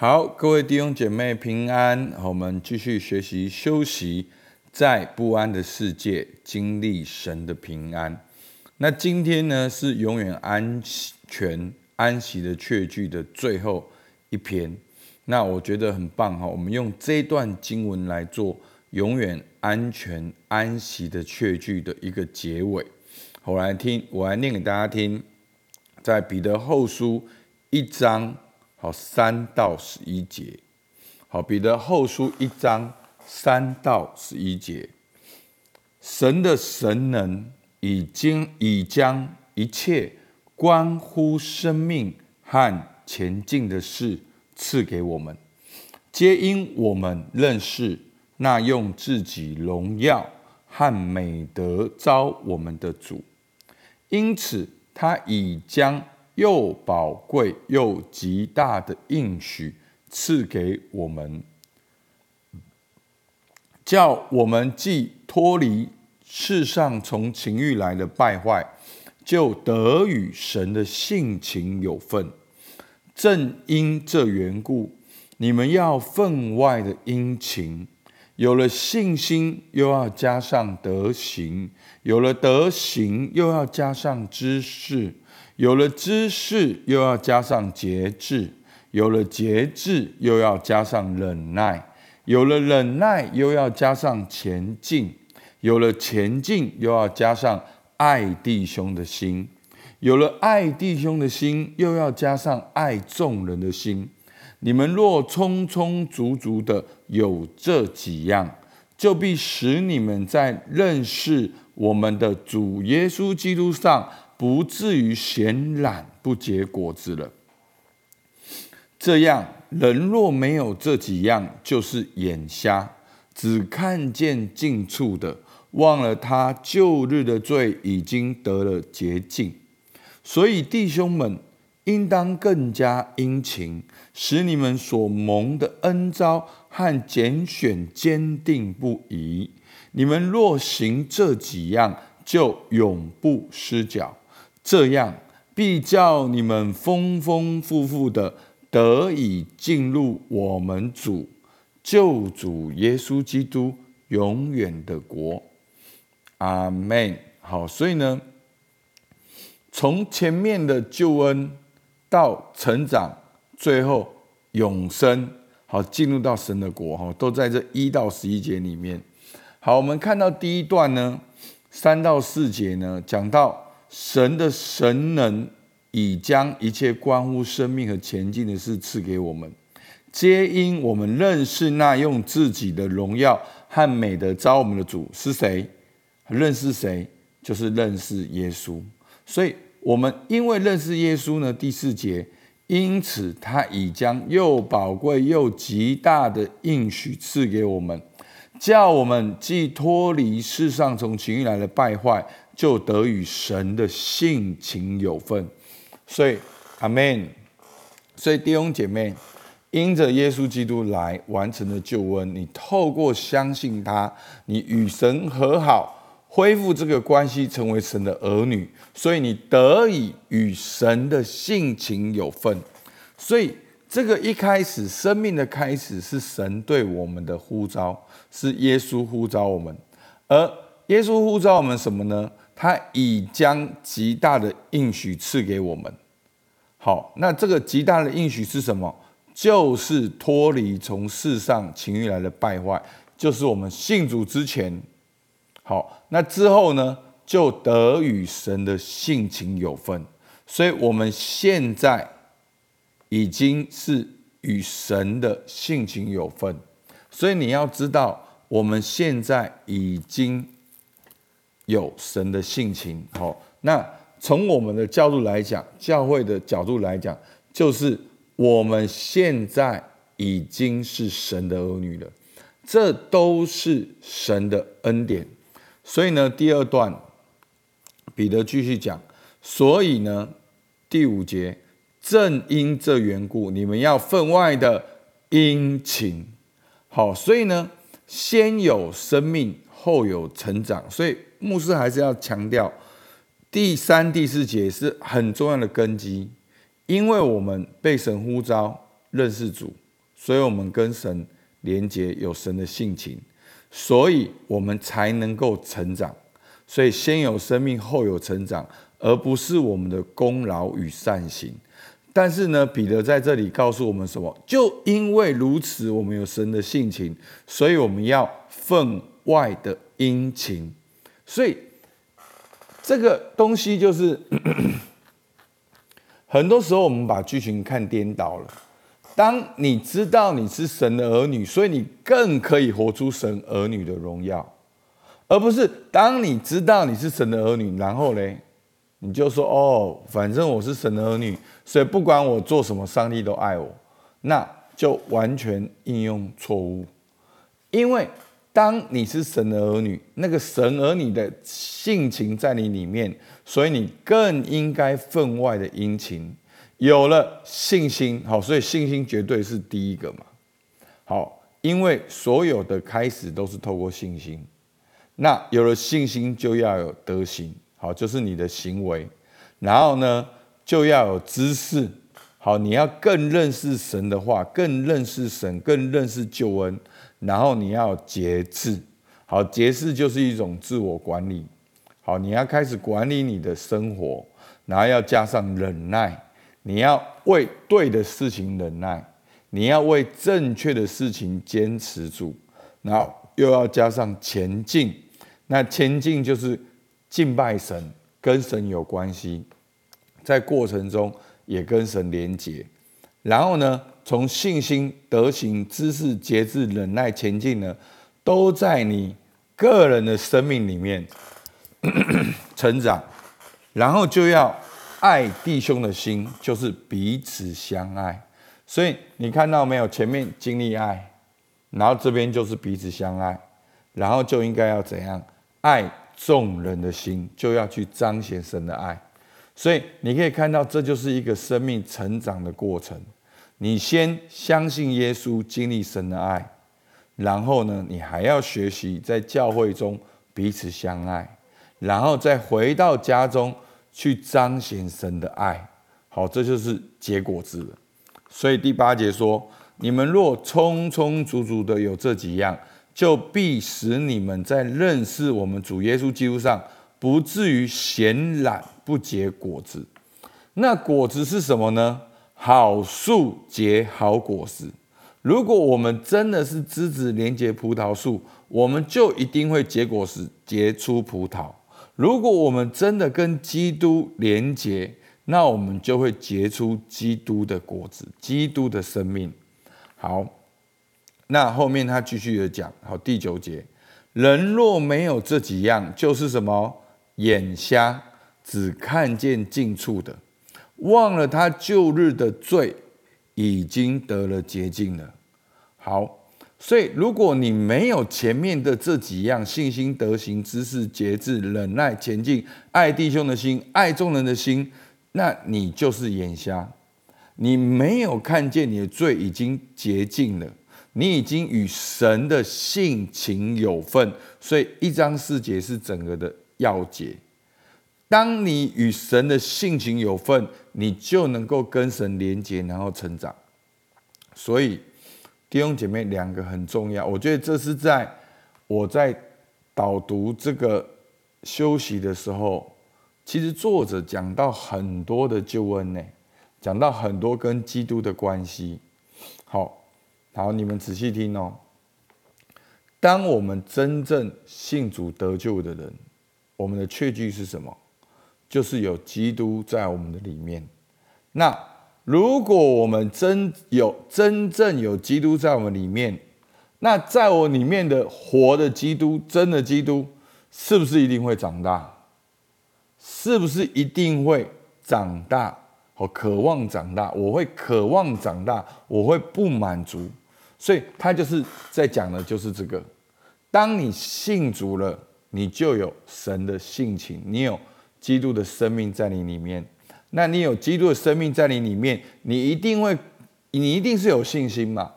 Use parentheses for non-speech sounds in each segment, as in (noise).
好，各位弟兄姐妹平安。我们继续学习休息，在不安的世界经历神的平安。那今天呢，是永远安全安息的确句的最后一篇。那我觉得很棒哈，我们用这段经文来做永远安全安息的确句的一个结尾。我来听，我来念给大家听，在彼得后书一章好三到十一节。好，彼得后书一章三到十一节，神的神能已经已将一切关乎生命和前进的事。赐给我们，皆因我们认识那用自己荣耀和美德招我们的主，因此他已将又宝贵又极大的应许赐给我们，叫我们既脱离世上从情欲来的败坏，就得与神的性情有份。正因这缘故，你们要分外的殷勤。有了信心，又要加上德行；有了德行，又要加上知识；有了知识，又要加上节制；有了节制，又要加上忍耐；有了忍耐，又要加上前进；有了前进，又要加上爱弟兄的心。有了爱弟兄的心，又要加上爱众人的心。你们若充充足足的有这几样，就必使你们在认识我们的主耶稣基督上，不至于闲懒不结果子了。这样，人若没有这几样，就是眼瞎，只看见近处的，忘了他旧日的罪已经得了洁净。所以弟兄们，应当更加殷勤，使你们所蒙的恩招和拣选坚定不移。你们若行这几样，就永不失脚。这样必叫你们丰丰富富的得以进入我们主救主耶稣基督永远的国。阿门。好，所以呢。从前面的救恩到成长，最后永生，好进入到神的国，哈，都在这一到十一节里面。好，我们看到第一段呢，三到四节呢，讲到神的神能已将一切关乎生命和前进的事赐给我们，皆因我们认识那用自己的荣耀和美德招我们的主是谁？认识谁？就是认识耶稣。所以。我们因为认识耶稣呢，第四节，因此他已将又宝贵又极大的应许赐给我们，叫我们既脱离世上从情欲来的败坏，就得与神的性情有份。所以，阿门。所以弟兄姐妹，因着耶稣基督来完成的救恩，你透过相信他，你与神和好。恢复这个关系，成为神的儿女，所以你得以与神的性情有份。所以这个一开始生命的开始是神对我们的呼召，是耶稣呼召我们。而耶稣呼召我们什么呢？他已将极大的应许赐给我们。好，那这个极大的应许是什么？就是脱离从世上情欲来的败坏，就是我们信主之前。好，那之后呢，就得与神的性情有份，所以我们现在已经是与神的性情有份，所以你要知道，我们现在已经有神的性情。好，那从我们的角度来讲，教会的角度来讲，就是我们现在已经是神的儿女了，这都是神的恩典。所以呢，第二段彼得继续讲，所以呢，第五节，正因这缘故，你们要分外的殷勤。好，所以呢，先有生命，后有成长。所以牧师还是要强调，第三、第四节是很重要的根基，因为我们被神呼召认识主，所以我们跟神连接，有神的性情，所以我们才能够成长。所以先有生命，后有成长，而不是我们的功劳与善行。但是呢，彼得在这里告诉我们什么？就因为如此，我们有神的性情，所以我们要分外的殷勤。所以这个东西就是，(clears throat) 很多时候我们把剧情看颠倒了。当你知道你是神的儿女，所以你更可以活出神儿女的荣耀。而不是当你知道你是神的儿女，然后嘞，你就说哦，反正我是神的儿女，所以不管我做什么，上帝都爱我，那就完全应用错误。因为当你是神的儿女，那个神儿女的性情在你里面，所以你更应该分外的殷勤。有了信心，好，所以信心绝对是第一个嘛。好，因为所有的开始都是透过信心。那有了信心，就要有德行，好，就是你的行为。然后呢，就要有知识，好，你要更认识神的话，更认识神，更认识救恩。然后你要节制，好，节制就是一种自我管理，好，你要开始管理你的生活，然后要加上忍耐，你要为对的事情忍耐，你要为正确的事情坚持住，然后又要加上前进。那前进就是敬拜神，跟神有关系，在过程中也跟神连结，然后呢，从信心、德行、知识、节制、忍耐前进呢，都在你个人的生命里面 (coughs) 成长，然后就要爱弟兄的心，就是彼此相爱。所以你看到没有？前面经历爱，然后这边就是彼此相爱，然后就应该要怎样？爱众人的心，就要去彰显神的爱，所以你可以看到，这就是一个生命成长的过程。你先相信耶稣，经历神的爱，然后呢，你还要学习在教会中彼此相爱，然后再回到家中去彰显神的爱。好，这就是结果子了。所以第八节说：你们若充充足足的有这几样。就必使你们在认识我们主耶稣基督上，不至于闲懒不结果子。那果子是什么呢？好树结好果实。如果我们真的是枝子连接葡萄树，我们就一定会结果实，结出葡萄。如果我们真的跟基督连接，那我们就会结出基督的果子，基督的生命。好。那后面他继续的讲，好第九节，人若没有这几样，就是什么眼瞎，只看见近处的，忘了他旧日的罪，已经得了洁净了。好，所以如果你没有前面的这几样信心、德行、知识、节制、忍耐、前进、爱弟兄的心、爱众人的心，那你就是眼瞎，你没有看见你的罪已经洁净了。你已经与神的性情有份，所以一章四节是整个的要节。当你与神的性情有份，你就能够跟神连接，然后成长。所以弟兄姐妹两个很重要，我觉得这是在我在导读这个休息的时候，其实作者讲到很多的救恩呢，讲到很多跟基督的关系。好。好，你们仔细听哦。当我们真正信主得救的人，我们的确据是什么？就是有基督在我们的里面。那如果我们真有真正有基督在我们里面，那在我里面的活的基督，真的基督，是不是一定会长大？是不是一定会长大？我渴望长大，我会渴望长大，我会不满足。所以他就是在讲的，就是这个：当你信主了，你就有神的性情，你有基督的生命在你里面。那你有基督的生命在你里面，你一定会，你一定是有信心嘛？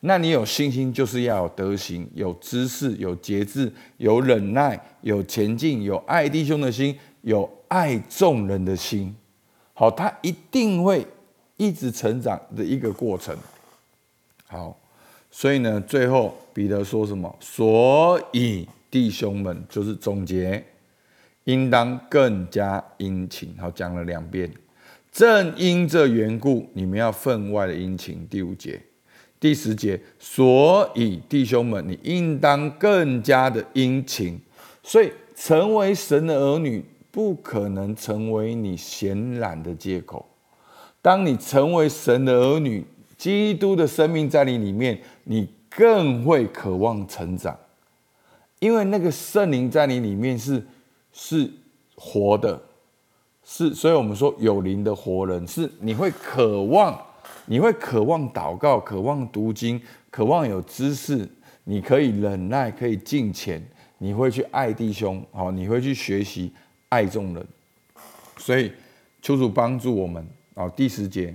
那你有信心，就是要有德行，有知识，有节制，有忍耐，有前进，有爱弟兄的心，有爱众人的心。好，他一定会一直成长的一个过程。好，所以呢，最后彼得说什么？所以弟兄们，就是总结，应当更加殷勤。好，讲了两遍。正因这缘故，你们要分外的殷勤。第五节、第十节，所以弟兄们，你应当更加的殷勤。所以，成为神的儿女，不可能成为你闲懒的借口。当你成为神的儿女，基督的生命在你里面，你更会渴望成长，因为那个圣灵在你里面是是活的。是，所以我们说有灵的活人是你会渴望，你会渴望祷告，渴望读经，渴望有知识，你可以忍耐，可以敬虔，你会去爱弟兄，好，你会去学习爱众人。所以求主帮助我们，好，第十节，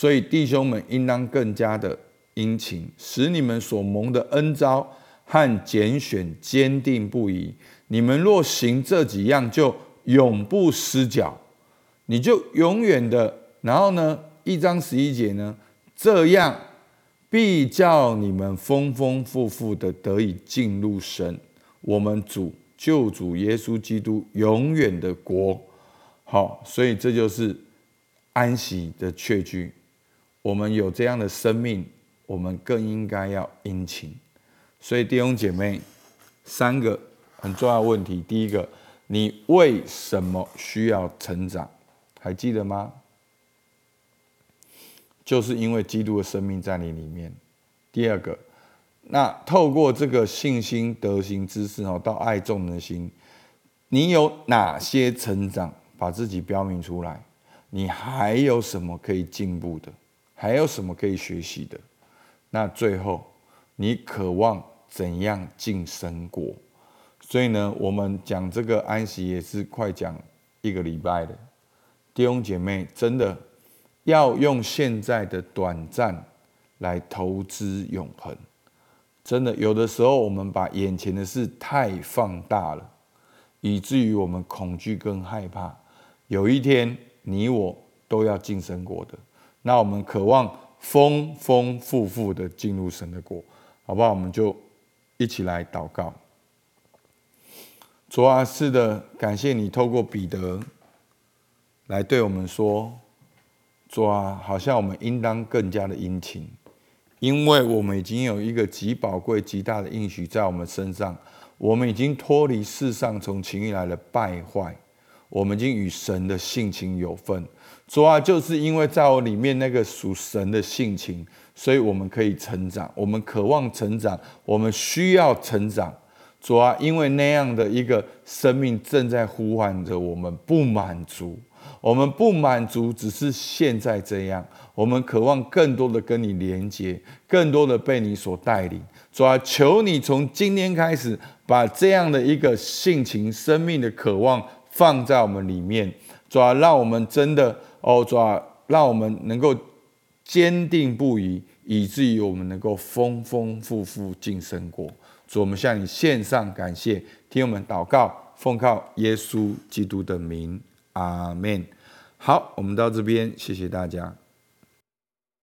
所以弟兄们应当更加的殷勤，使你们所蒙的恩招和拣选坚定不移。你们若行这几样，就永不失脚。你就永远的，然后呢？一章十一节呢？这样必叫你们丰丰富富的得以进入神，我们主救主耶稣基督永远的国。好，所以这就是安息的确据。我们有这样的生命，我们更应该要殷勤。所以弟兄姐妹，三个很重要问题：第一个，你为什么需要成长？还记得吗？就是因为基督的生命在你里面。第二个，那透过这个信心、德行、知识哦，到爱众的心，你有哪些成长？把自己标明出来。你还有什么可以进步的？还有什么可以学习的？那最后，你渴望怎样进神国？所以呢，我们讲这个安息也是快讲一个礼拜的。弟兄姐妹，真的要用现在的短暂来投资永恒。真的，有的时候我们把眼前的事太放大了，以至于我们恐惧跟害怕。有一天，你我都要进神国的，那我们渴望丰丰富富的进入神的国，好不好？我们就一起来祷告。主啊，是的，感谢你透过彼得。来对我们说，主啊，好像我们应当更加的殷勤，因为我们已经有一个极宝贵、极大的应许在我们身上。我们已经脱离世上从情欲来的败坏，我们已经与神的性情有份。主啊，就是因为在我里面那个属神的性情，所以我们可以成长，我们渴望成长，我们需要成长。主啊，因为那样的一个生命正在呼唤着我们，不满足。我们不满足，只是现在这样。我们渴望更多的跟你连接，更多的被你所带领。主啊，求你从今天开始，把这样的一个性情、生命的渴望放在我们里面。主啊，让我们真的哦，主啊，让我们能够坚定不移，以至于我们能够丰丰富富进生过。主，我们向你献上感谢，听我们祷告，奉靠耶稣基督的名。阿门。好，我们到这边，谢谢大家。